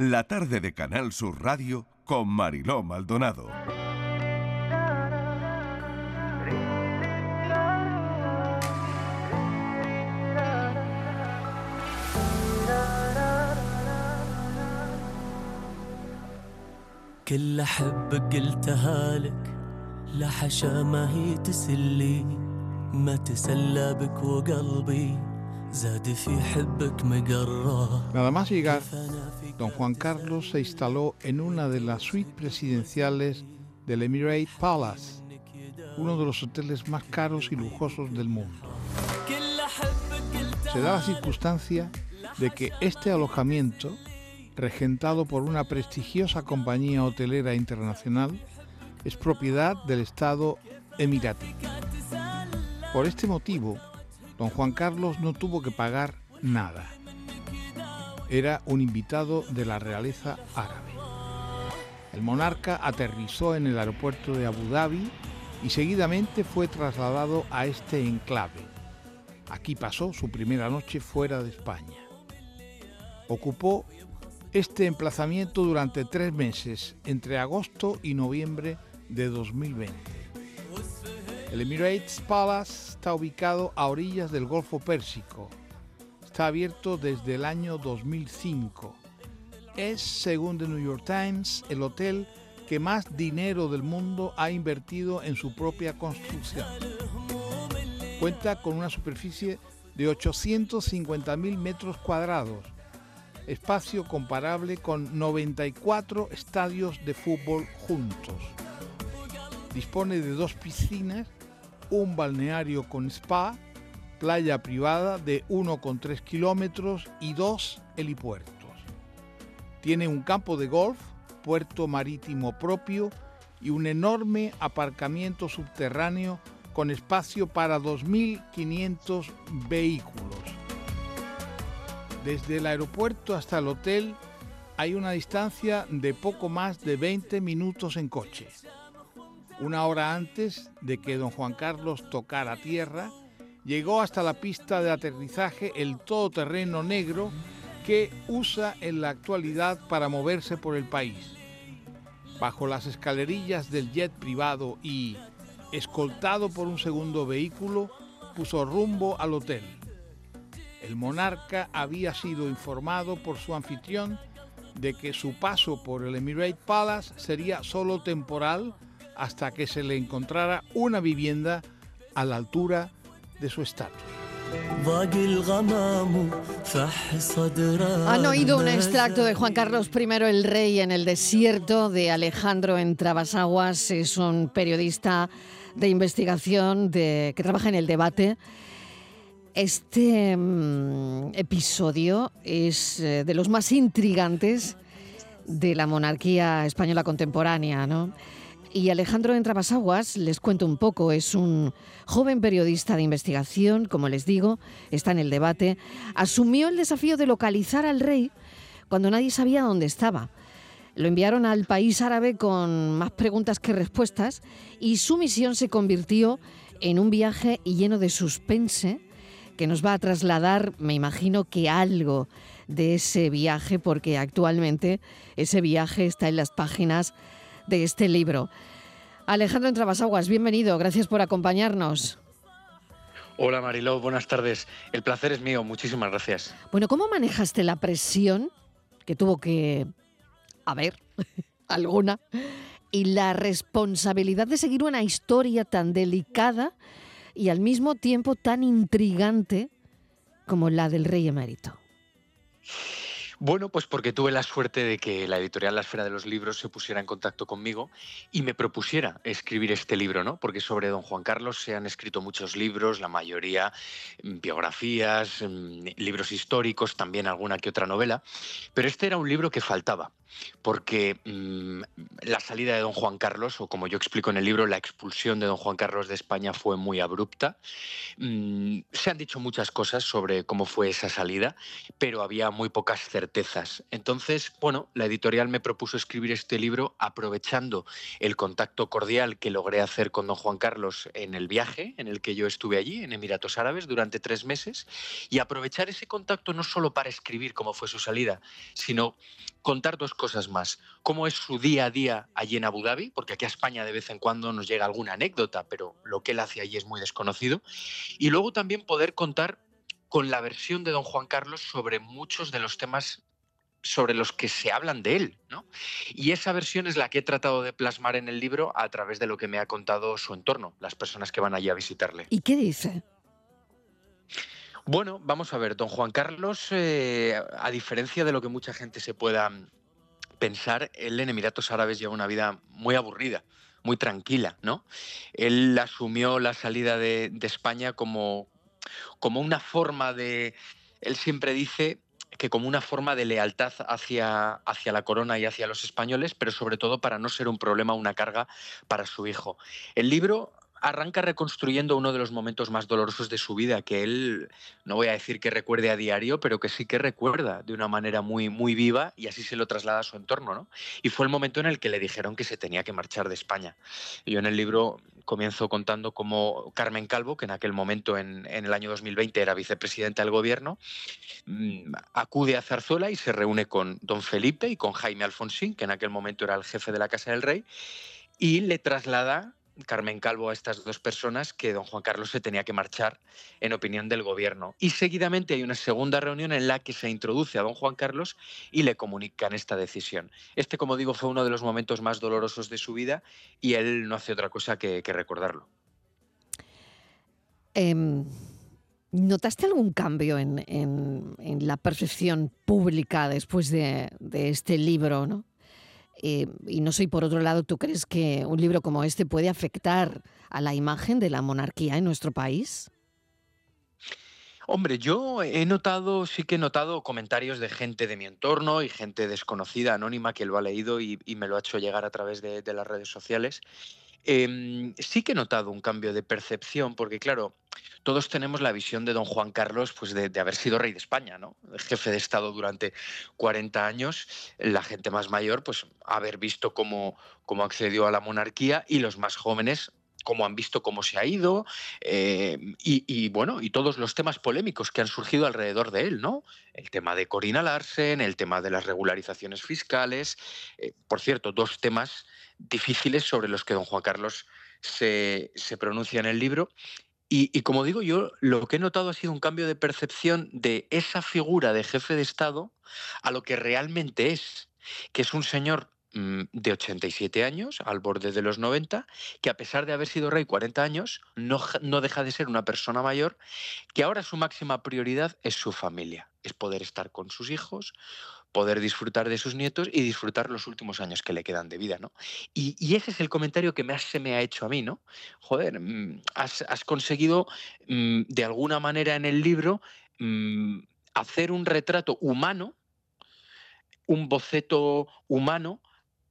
la tarde de Canal Sur Radio con Mariló Maldonado. كل حبك قلتها لك لحشا ما هي تسلي ما تسلى بك وقلبي Nada más llegar, don Juan Carlos se instaló en una de las suites presidenciales del Emirate Palace, uno de los hoteles más caros y lujosos del mundo. Se da la circunstancia de que este alojamiento, regentado por una prestigiosa compañía hotelera internacional, es propiedad del Estado emirati. Por este motivo, don Juan Carlos no tuvo que pagar nada. Era un invitado de la realeza árabe. El monarca aterrizó en el aeropuerto de Abu Dhabi y seguidamente fue trasladado a este enclave. Aquí pasó su primera noche fuera de España. Ocupó este emplazamiento durante tres meses, entre agosto y noviembre de 2020. El Emirates Palace está ubicado a orillas del Golfo Pérsico. Está abierto desde el año 2005. Es, según The New York Times, el hotel que más dinero del mundo ha invertido en su propia construcción. Cuenta con una superficie de 850.000 metros cuadrados, espacio comparable con 94 estadios de fútbol juntos. Dispone de dos piscinas, un balneario con spa, playa privada de 1,3 kilómetros y dos helipuertos. Tiene un campo de golf, puerto marítimo propio y un enorme aparcamiento subterráneo con espacio para 2.500 vehículos. Desde el aeropuerto hasta el hotel hay una distancia de poco más de 20 minutos en coche. Una hora antes de que don Juan Carlos tocara tierra, llegó hasta la pista de aterrizaje el todoterreno negro que usa en la actualidad para moverse por el país. Bajo las escalerillas del jet privado y, escoltado por un segundo vehículo, puso rumbo al hotel. El monarca había sido informado por su anfitrión de que su paso por el Emirate Palace sería solo temporal hasta que se le encontrara una vivienda a la altura de su estatus. Han oído un extracto de Juan Carlos I el Rey en el desierto de Alejandro en Trabasaguas. Es un periodista de investigación que trabaja en el debate. Este mm, episodio es eh, de los más intrigantes de la monarquía española contemporánea, ¿no? Y Alejandro Entrabasaguas, les cuento un poco, es un joven periodista de investigación, como les digo, está en el debate, asumió el desafío de localizar al rey cuando nadie sabía dónde estaba. Lo enviaron al país árabe con más preguntas que respuestas y su misión se convirtió en un viaje lleno de suspense que nos va a trasladar, me imagino que algo de ese viaje, porque actualmente ese viaje está en las páginas de este libro. Alejandro Entrabasaguas, bienvenido, gracias por acompañarnos. Hola Mariló, buenas tardes. El placer es mío, muchísimas gracias. Bueno, ¿cómo manejaste la presión que tuvo que haber alguna y la responsabilidad de seguir una historia tan delicada y al mismo tiempo tan intrigante como la del rey emérito? Bueno, pues porque tuve la suerte de que la editorial La Esfera de los Libros se pusiera en contacto conmigo y me propusiera escribir este libro, ¿no? Porque sobre don Juan Carlos se han escrito muchos libros, la mayoría mm, biografías, mm, libros históricos, también alguna que otra novela, pero este era un libro que faltaba porque mmm, la salida de don Juan Carlos, o como yo explico en el libro, la expulsión de don Juan Carlos de España fue muy abrupta. Mmm, se han dicho muchas cosas sobre cómo fue esa salida, pero había muy pocas certezas. Entonces, bueno, la editorial me propuso escribir este libro aprovechando el contacto cordial que logré hacer con don Juan Carlos en el viaje en el que yo estuve allí, en Emiratos Árabes, durante tres meses, y aprovechar ese contacto no solo para escribir cómo fue su salida, sino contar dos cosas más. Cómo es su día a día allí en Abu Dhabi, porque aquí a España de vez en cuando nos llega alguna anécdota, pero lo que él hace allí es muy desconocido. Y luego también poder contar con la versión de don Juan Carlos sobre muchos de los temas sobre los que se hablan de él, ¿no? Y esa versión es la que he tratado de plasmar en el libro a través de lo que me ha contado su entorno, las personas que van allí a visitarle. ¿Y qué dice? Bueno, vamos a ver, don Juan Carlos, eh, a diferencia de lo que mucha gente se pueda pensar, él en Emiratos Árabes lleva una vida muy aburrida, muy tranquila, ¿no? Él asumió la salida de, de España como, como una forma de, él siempre dice que como una forma de lealtad hacia, hacia la corona y hacia los españoles, pero sobre todo para no ser un problema, una carga para su hijo. El libro arranca reconstruyendo uno de los momentos más dolorosos de su vida, que él, no voy a decir que recuerde a diario, pero que sí que recuerda de una manera muy, muy viva y así se lo traslada a su entorno. ¿no? Y fue el momento en el que le dijeron que se tenía que marchar de España. yo en el libro comienzo contando cómo Carmen Calvo, que en aquel momento, en, en el año 2020, era vicepresidenta del gobierno, mmm, acude a Zarzuela y se reúne con don Felipe y con Jaime Alfonsín, que en aquel momento era el jefe de la Casa del Rey, y le traslada Carmen Calvo a estas dos personas que don Juan Carlos se tenía que marchar en opinión del gobierno. Y seguidamente hay una segunda reunión en la que se introduce a don Juan Carlos y le comunican esta decisión. Este, como digo, fue uno de los momentos más dolorosos de su vida y él no hace otra cosa que, recordarlo. Eh, ¿Notaste algún cambio en, la percepción pública después de, de este libro? ¿no? Eh, y no sé, por otro lado, ¿tú crees que un libro como este puede afectar a la imagen de la monarquía en nuestro país? Hombre, yo he notado, sí que he notado comentarios de gente de mi entorno y gente desconocida, anónima, que lo ha leído y, me lo ha hecho llegar a través de, las redes sociales. Eh, sí que he notado un cambio de percepción, porque claro, todos tenemos la visión de don Juan Carlos pues de, haber sido rey de España, ¿no? Jefe de Estado durante 40 años, la gente más mayor, pues haber visto cómo, cómo accedió a la monarquía y los más jóvenes cómo han visto cómo se ha ido eh, y, y, bueno, y todos los temas polémicos que han surgido alrededor de él, ¿no? El tema de Corina Larsen, el tema de las regularizaciones fiscales, eh, por cierto, dos temas difíciles sobre los que don Juan Carlos se, se pronuncia en el libro. Y, como digo yo, lo que he notado ha sido un cambio de percepción de esa figura de jefe de Estado a lo que realmente es, que es un señor mm, de 87 años, al borde de los 90, que a pesar de haber sido rey 40 años, no, no deja de ser una persona mayor, que ahora su máxima prioridad es su familia, es poder estar con sus hijos, poder disfrutar de sus nietos y disfrutar los últimos años que le quedan de vida, ¿no? Y, ese es el comentario que más se me ha hecho a mí, ¿no? Joder, mm, has, has, conseguido mm, de alguna manera en el libro mm, hacer un retrato humano, un boceto humano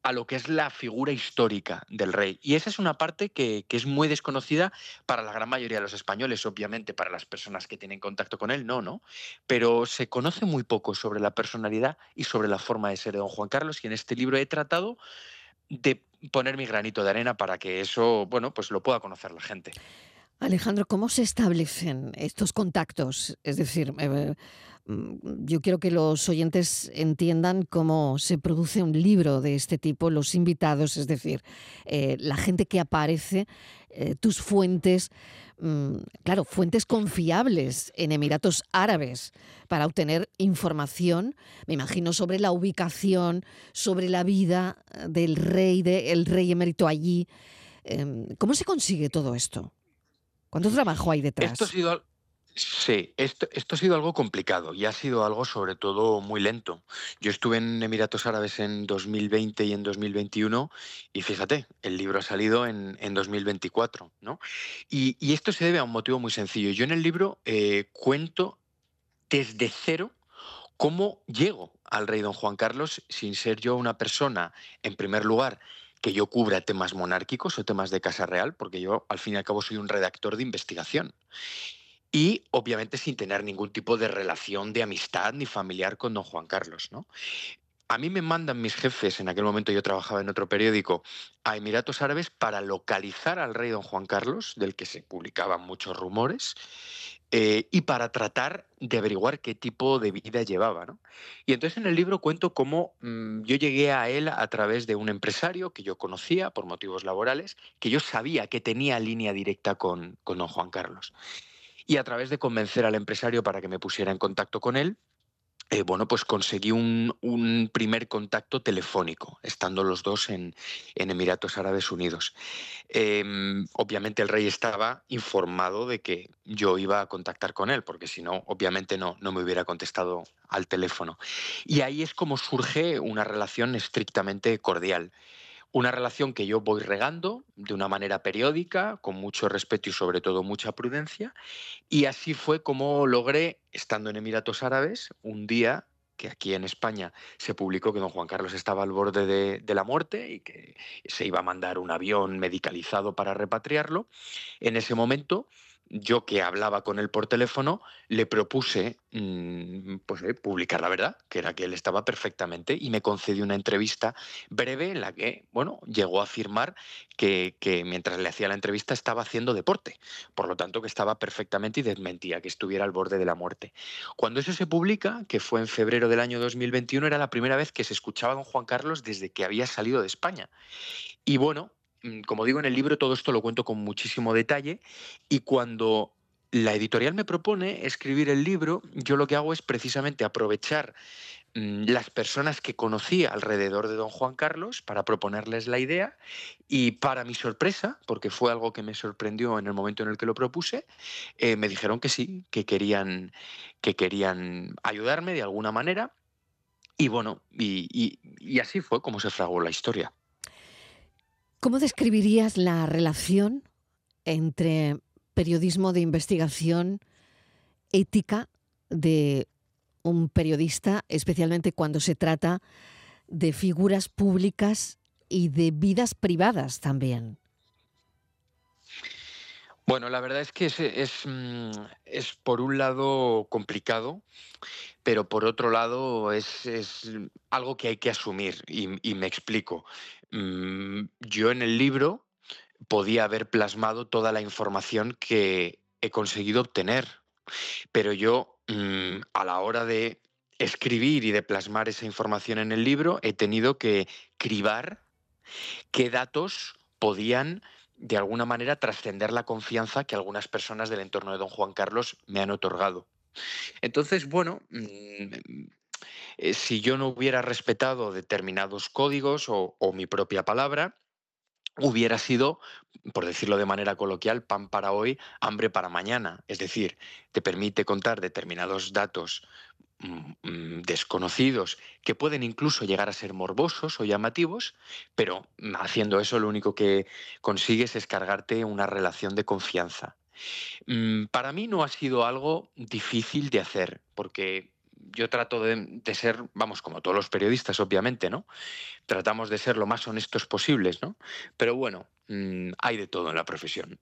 a lo que es la figura histórica del rey. Y esa es una parte que, que, es muy desconocida para la gran mayoría de los españoles, obviamente para las personas que tienen contacto con él, no, ¿no? Pero se conoce muy poco sobre la personalidad y sobre la forma de ser de don Juan Carlos y en este libro he tratado de poner mi granito de arena para que eso, bueno, pues lo pueda conocer la gente. Alejandro, ¿cómo se establecen estos contactos? Es decir, eh, Mm, yo quiero que los oyentes entiendan cómo se produce un libro de este tipo, los invitados, es decir, eh, la gente que aparece, eh, tus fuentes, mm, claro, fuentes confiables en Emiratos Árabes para obtener información, me imagino, sobre la ubicación, sobre la vida del rey, del rey emérito allí. Eh, ¿Cómo se consigue todo esto? ¿Cuánto trabajo hay detrás? Esto ha sido Sí, esto, esto, ha sido algo complicado y ha sido algo sobre todo muy lento. Yo estuve en Emiratos Árabes en 2020 y en 2021 y fíjate, el libro ha salido en, en 2024, ¿no? Y, y, esto se debe a un motivo muy sencillo. Yo en el libro eh, cuento desde cero cómo llego al rey don Juan Carlos sin ser yo una persona, en primer lugar, que yo cubra temas monárquicos o temas de Casa Real, porque yo al fin y al cabo soy un redactor de investigación y obviamente sin tener ningún tipo de relación de amistad ni familiar con don Juan Carlos. ¿no? A mí me mandan mis jefes, en aquel momento yo trabajaba en otro periódico, a Emiratos Árabes para localizar al rey don Juan Carlos, del que se publicaban muchos rumores, eh, y para tratar de averiguar qué tipo de vida llevaba. ¿no? Y entonces en el libro cuento cómo mm, yo llegué a él a través de un empresario que yo conocía por motivos laborales, que yo sabía que tenía línea directa con, con don Juan Carlos. Y a través de convencer al empresario para que me pusiera en contacto con él, eh, bueno, pues conseguí un, primer contacto telefónico, estando los dos en, Emiratos Árabes Unidos. Em, obviamente el rey estaba informado de que yo iba a contactar con él, porque si no, obviamente no me hubiera contestado al teléfono. Y ahí es como surge una relación estrictamente cordial. Una relación que yo voy regando de una manera periódica, con mucho respeto y sobre todo mucha prudencia. Y así fue como logré, estando en Emiratos Árabes, un día que aquí en España se publicó que don Juan Carlos estaba al borde de, la muerte y que se iba a mandar un avión medicalizado para repatriarlo. En ese momento yo que hablaba con él por teléfono, le propuse mm, pues, eh, publicar la verdad, que era que él estaba perfectamente, y me concedió una entrevista breve en la que, bueno, llegó a afirmar que, que, mientras le hacía la entrevista estaba haciendo deporte, por lo tanto que estaba perfectamente y desmentía que estuviera al borde de la muerte. Cuando eso se publica, que fue en febrero del año 2021, era la primera vez que se escuchaba a don Juan Carlos desde que había salido de España. Y bueno, como digo en el libro, todo esto lo cuento con muchísimo detalle y cuando la editorial me propone escribir el libro, yo lo que hago es precisamente aprovechar mm, las personas que conocí alrededor de don Juan Carlos para proponerles la idea y para mi sorpresa, porque fue algo que me sorprendió en el momento en el que lo propuse, eh, me dijeron que sí, que querían, que querían ayudarme de alguna manera y bueno, y así fue como se fragó la historia. ¿Cómo describirías la relación entre periodismo de investigación, ética de un periodista, especialmente cuando se trata de figuras públicas y de vidas privadas también? Bueno, la verdad es que es, mm, por un lado complicado, pero por otro lado es, algo que hay que asumir y me explico. Mm, yo en el libro podía haber plasmado toda la información que he conseguido obtener, pero yo mm, a la hora de escribir y de plasmar esa información en el libro he tenido que cribar qué datos podían de alguna manera trascender la confianza que algunas personas del entorno de don Juan Carlos me han otorgado. Entonces, bueno, mm, eh, si yo no hubiera respetado determinados códigos o, mi propia palabra, hubiera sido, por decirlo de manera coloquial, pan para hoy, hambre para mañana. Es decir, te permite contar determinados datos desconocidos que pueden incluso llegar a ser morbosos o llamativos, pero haciendo eso lo único que consigues es cargarte una relación de confianza. Mm, para mí no ha sido algo difícil de hacer, porque yo trato de, ser, vamos, como todos los periodistas, obviamente, ¿no? Tratamos de ser lo más honestos posibles, ¿no? Pero bueno, mm, hay de todo en la profesión.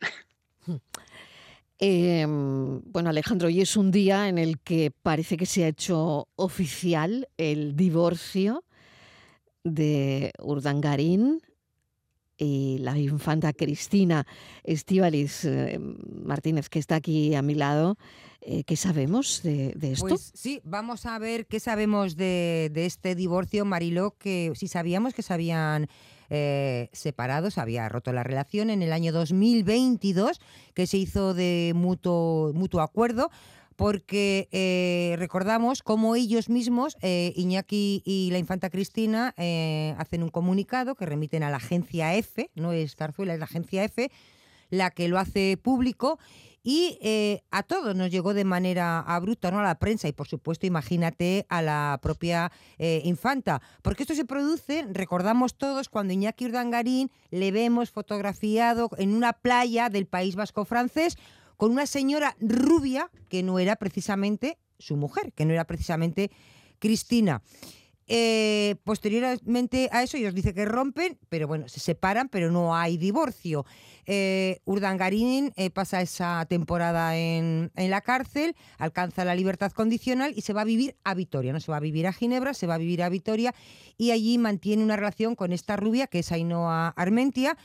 Em, bueno, Alejandro, hoy es un día en el que parece que se ha hecho oficial el divorcio de Urdangarín y la infanta Cristina Estíbaliz eh, Martínez, que está aquí a mi lado. Eh, ¿Qué sabemos de, esto? Pues sí, vamos a ver qué sabemos de, este divorcio, Mariló, que si sabíamos que se habían eh, separado, se había roto la relación en el año 2022, que se hizo de mutuo, mutuo acuerdo porque eh, recordamos cómo ellos mismos, eh, Iñaki y la infanta Cristina, hacen un comunicado que remiten a la agencia F, no es Zarzuela, es la agencia F, la que lo hace público y a todos nos llegó de manera abrupta, ¿no? A la prensa y, por supuesto, imagínate a la propia infanta. Porque esto se produce, recordamos todos, cuando Iñaki Urdangarín le vemos fotografiado en una playa del País Vasco francés con una señora rubia que no era precisamente su mujer, que no era precisamente Cristina. Eh, posteriormente a eso, ellos dicen que rompen, pero bueno, se separan, pero no hay divorcio. Eh, Urdangarín eh, pasa esa temporada en, en, la cárcel, alcanza la libertad condicional y se va a vivir a Vitoria. No se va a vivir a Ginebra, se va a vivir a Vitoria y allí mantiene una relación con esta rubia que es Ainhoa Armentia.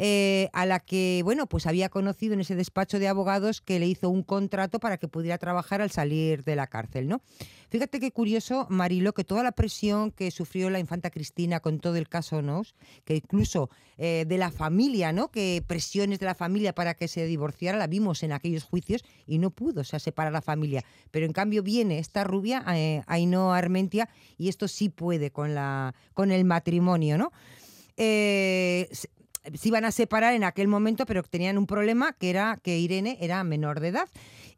Eh, a la que, bueno, pues había conocido en ese despacho de abogados que le hizo un contrato para que pudiera trabajar al salir de la cárcel, ¿no? Fíjate qué curioso, Marilo, que toda la presión que sufrió la infanta Cristina con todo el caso Nos, que incluso eh, de la familia, ¿no? Que presiones de la familia para que se divorciara, la vimos en aquellos juicios y no pudo, o sea, separar la familia. Pero en cambio viene esta rubia, eh, Ainhoa Armentia, y esto sí puede con, la, con el matrimonio, ¿no? Eh, se iban a separar en aquel momento, pero tenían un problema que era que Irene era menor de edad.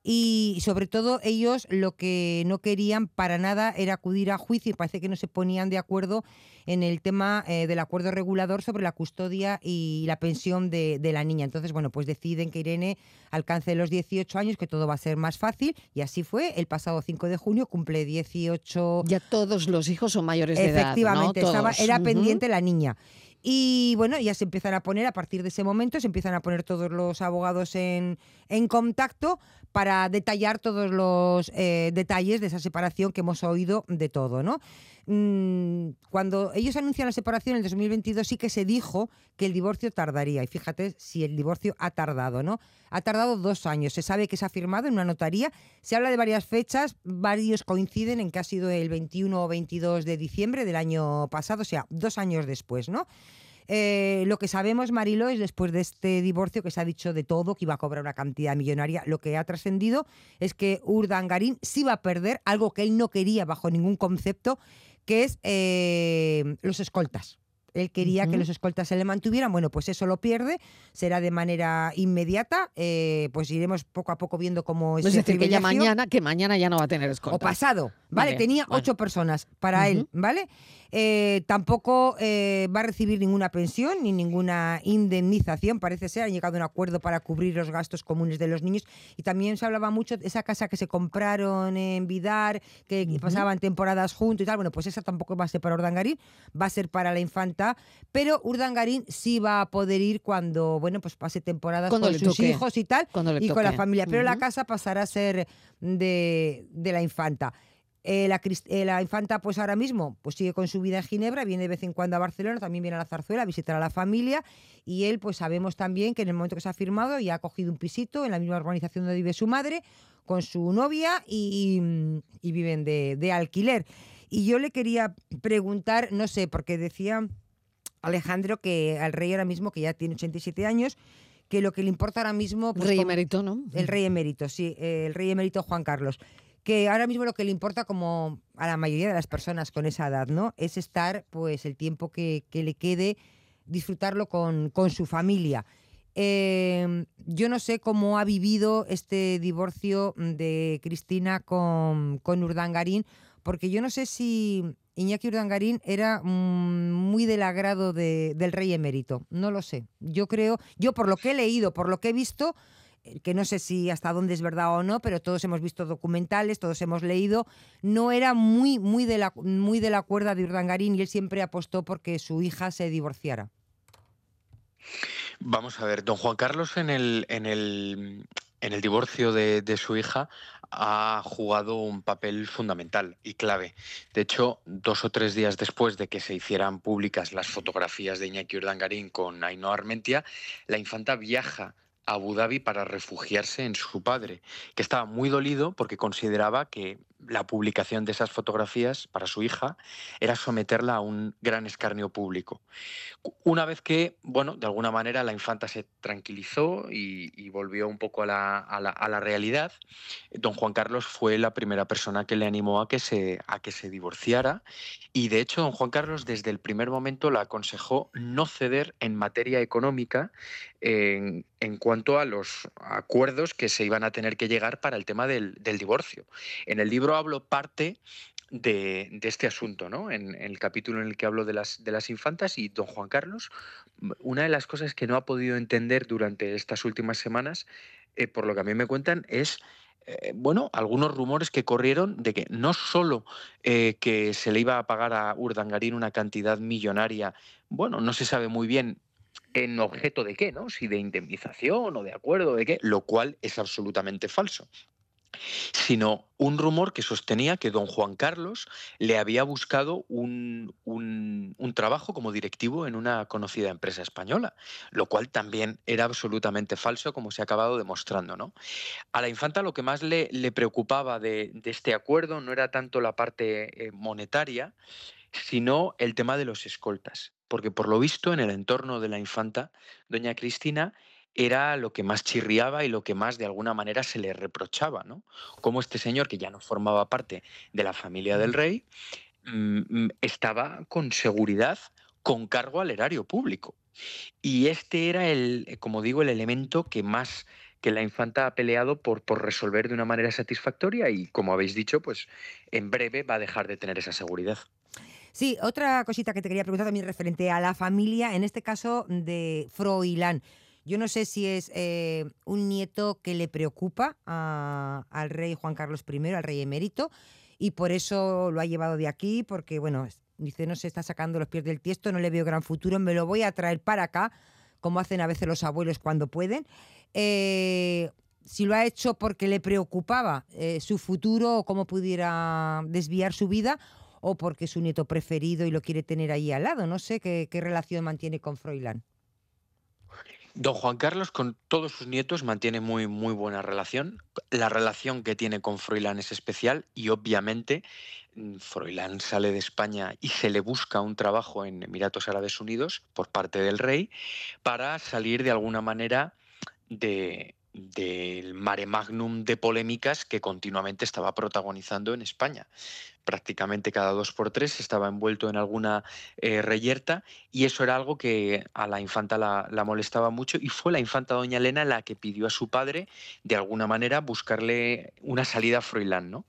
Y sobre todo ellos lo que no querían para nada era acudir a juicio y parece que no se ponían de acuerdo en el tema eh, del acuerdo regulador sobre la custodia y la pensión de, de, la niña. Entonces, bueno, pues deciden que Irene alcance los 18 años, que todo va a ser más fácil y así fue. El pasado 5 de junio cumple 18. Ya todos los hijos son mayores de edad. Efectivamente, estaba, era uh -huh. pendiente la niña. Y bueno, ya se empiezan a poner, a partir de ese momento, se empiezan a poner todos los abogados en, en contacto para detallar todos los eh, detalles de esa separación que hemos oído de todo, ¿no? Mm, cuando ellos anuncian la separación en el 2022 sí que se dijo que el divorcio tardaría. Y fíjate si el divorcio ha tardado, ¿no? Ha tardado dos años. Se sabe que se ha firmado en una notaría. Se habla de varias fechas. Varios coinciden en que ha sido el 21 o 22 de diciembre del año pasado, o sea, dos años después, ¿no? Eh, lo que sabemos, Marilo, es después de este divorcio que se ha dicho de todo, que iba a cobrar una cantidad millonaria, lo que ha trascendido es que Urdangarín sí va a perder algo que él no quería bajo ningún concepto, que es eh, los escoltas. Él quería uh -huh. que los escoltas se le mantuvieran, bueno, pues eso lo pierde, será de manera inmediata, eh, pues iremos poco a poco viendo cómo es. Es decir, que ya mañana, que mañana ya no va a tener escoltas. O pasado, ¿vale? vale Tenía ocho personas para uh -huh. él, ¿vale? Eh, tampoco eh, va a recibir ninguna pensión ni ninguna indemnización, parece ser. Han llegado a un acuerdo para cubrir los gastos comunes de los niños. Y también se hablaba mucho de esa casa que se compraron en Vidar, que uh -huh. pasaban temporadas juntos y tal. Bueno, pues esa tampoco va a ser para Urdangarín, va a ser para la infanta. Pero Urdangarín sí va a poder ir cuando, bueno, pues pase temporadas cuando con sus toque. hijos y tal, y toque. con la familia. Pero uh -huh. la casa pasará a ser de, de la infanta. Eh, la, eh, la, infanta, pues ahora mismo, pues sigue con su vida en Ginebra, viene de vez en cuando a Barcelona, también viene a la Zarzuela a visitar a la familia y él, pues sabemos también que en el momento que se ha firmado ya ha cogido un pisito en la misma organización donde vive su madre, con su novia y, y, y viven de, de, alquiler. Y yo le quería preguntar, no sé, porque decía Alejandro que al rey ahora mismo, que ya tiene 87 años, que lo que le importa ahora mismo... Pues, rey emérito, ¿no? El rey emérito, sí, el rey emérito Juan Carlos que ahora mismo lo que le importa como a la mayoría de las personas con esa edad, ¿no? Es estar pues el tiempo que, que le quede, disfrutarlo con, con su familia. Eh, yo no sé cómo ha vivido este divorcio de Cristina con, con Urdangarín, porque yo no sé si Iñaki Urdangarín era mmm, muy del agrado de, del rey emérito. No lo sé. Yo creo, yo por lo que he leído, por lo que he visto, que no sé si hasta dónde es verdad o no, pero todos hemos visto documentales, todos hemos leído, no era muy, muy, de, la, muy de la cuerda de Urdangarín y él siempre apostó porque su hija se divorciara. Vamos a ver, don Juan Carlos en el, en el, en el divorcio de, su hija ha jugado un papel fundamental y clave. De hecho, dos o tres días después de que se hicieran públicas las fotografías de Iñaki Urdangarín con Ainhoa Armentia, la infanta viaja Abu Dhabi para refugiarse en su padre, que estaba muy dolido porque consideraba que la publicación de esas fotografías para su hija era someterla a un gran escarnio público. Una vez que, bueno, de alguna manera la infanta se tranquilizó y, volvió un poco a la, a, la, a la, realidad, don Juan Carlos fue la primera persona que le animó a que, se, a que se divorciara y de hecho don Juan Carlos desde el primer momento la aconsejó no ceder en materia económica en, en cuanto a los acuerdos que se iban a tener que llegar para el tema del, divorcio. En el libro hablo parte de, este asunto, ¿no? En, el capítulo en el que hablo de las, de las infantas y don Juan Carlos, una de las cosas que no ha podido entender durante estas últimas semanas, eh, por lo que a mí me cuentan, es eh, bueno, algunos rumores que corrieron de que no solo eh, que se le iba a pagar a Urdangarín una cantidad millonaria, bueno, no se sabe muy bien en objeto de qué, ¿no? Si de indemnización o de acuerdo de qué, lo cual es absolutamente falso sino un rumor que sostenía que don Juan Carlos le había buscado un, trabajo como directivo en una conocida empresa española, lo cual también era absolutamente falso, como se ha acabado demostrando. ¿no? A la infanta lo que más le, preocupaba de, este acuerdo no era tanto la parte eh, monetaria, sino el tema de los escoltas, porque por lo visto en el entorno de la infanta, doña Cristina era lo que más chirriaba y lo que más de alguna manera se le reprochaba, ¿no? Como este señor, que ya no formaba parte de la familia del rey, mm, mm, estaba con seguridad con cargo al erario público. Y este era el, eh, como digo, el elemento que más que la infanta ha peleado por, por resolver de una manera satisfactoria y, como habéis dicho, pues en breve va a dejar de tener esa seguridad. Sí, otra cosita que te quería preguntar también referente a la familia, en este caso de Froilán. Yo no sé si es eh, un nieto que le preocupa al rey Juan Carlos I, al rey emérito, y por eso lo ha llevado de aquí, porque, bueno, dice, no se está sacando los pies del tiesto, no le veo gran futuro, me lo voy a traer para acá, como hacen a veces los abuelos cuando pueden. Eh, si lo ha hecho porque le preocupaba eh, su futuro o cómo pudiera desviar su vida, o porque es su nieto preferido y lo quiere tener ahí al lado. No sé qué, qué relación mantiene con Froilán. Don Juan Carlos con todos sus nietos mantiene muy, muy buena relación. La relación que tiene con Froilán es especial y obviamente mm, Froilán sale de España y se le busca un trabajo en Emiratos Árabes Unidos por parte del rey para salir de alguna manera de, del mare magnum de polémicas que continuamente estaba protagonizando en España. Prácticamente cada dos por tres estaba envuelto en alguna eh, reyerta y eso era algo que a la infanta la, molestaba mucho y fue la infanta doña Elena la que pidió a su padre de alguna manera buscarle una salida a Froilán. ¿no?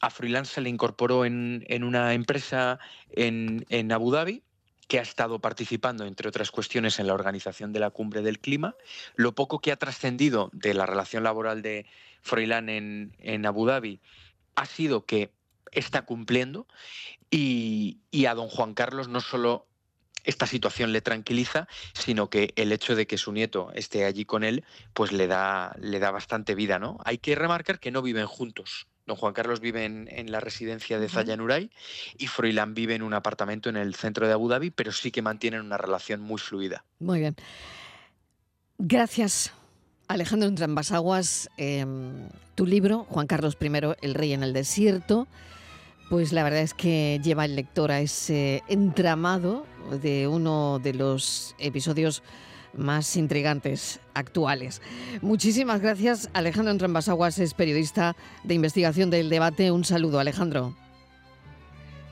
A Froilán se le incorporó en, una empresa en, en Abu Dhabi que ha estado participando, entre otras cuestiones, en la organización de la cumbre del clima. Lo poco que ha trascendido de la relación laboral de Froilán en, Abu Dhabi ha sido que está cumpliendo y, a don Juan Carlos no solo esta situación le tranquiliza, sino que el hecho de que su nieto esté allí con él, pues le da, le da bastante vida, ¿no? Hay que remarcar que no viven juntos. Don Juan Carlos vive en, la residencia de Zayanuray y Froilán vive en un apartamento en el centro de Abu Dhabi, pero sí que mantienen una relación muy fluida. Muy bien. Gracias, Alejandro Entrambasaguas. Em, tu libro, Juan Carlos I, El Rey en el Desierto, pues la verdad es que lleva el lector a ese entramado de uno de los episodios más intrigantes actuales. Muchísimas gracias. Alejandro Entrambasaguas es periodista de investigación del debate. Un saludo, Alejandro.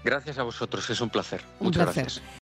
Gracias a vosotros, es un placer. Un Muchas placer. gracias.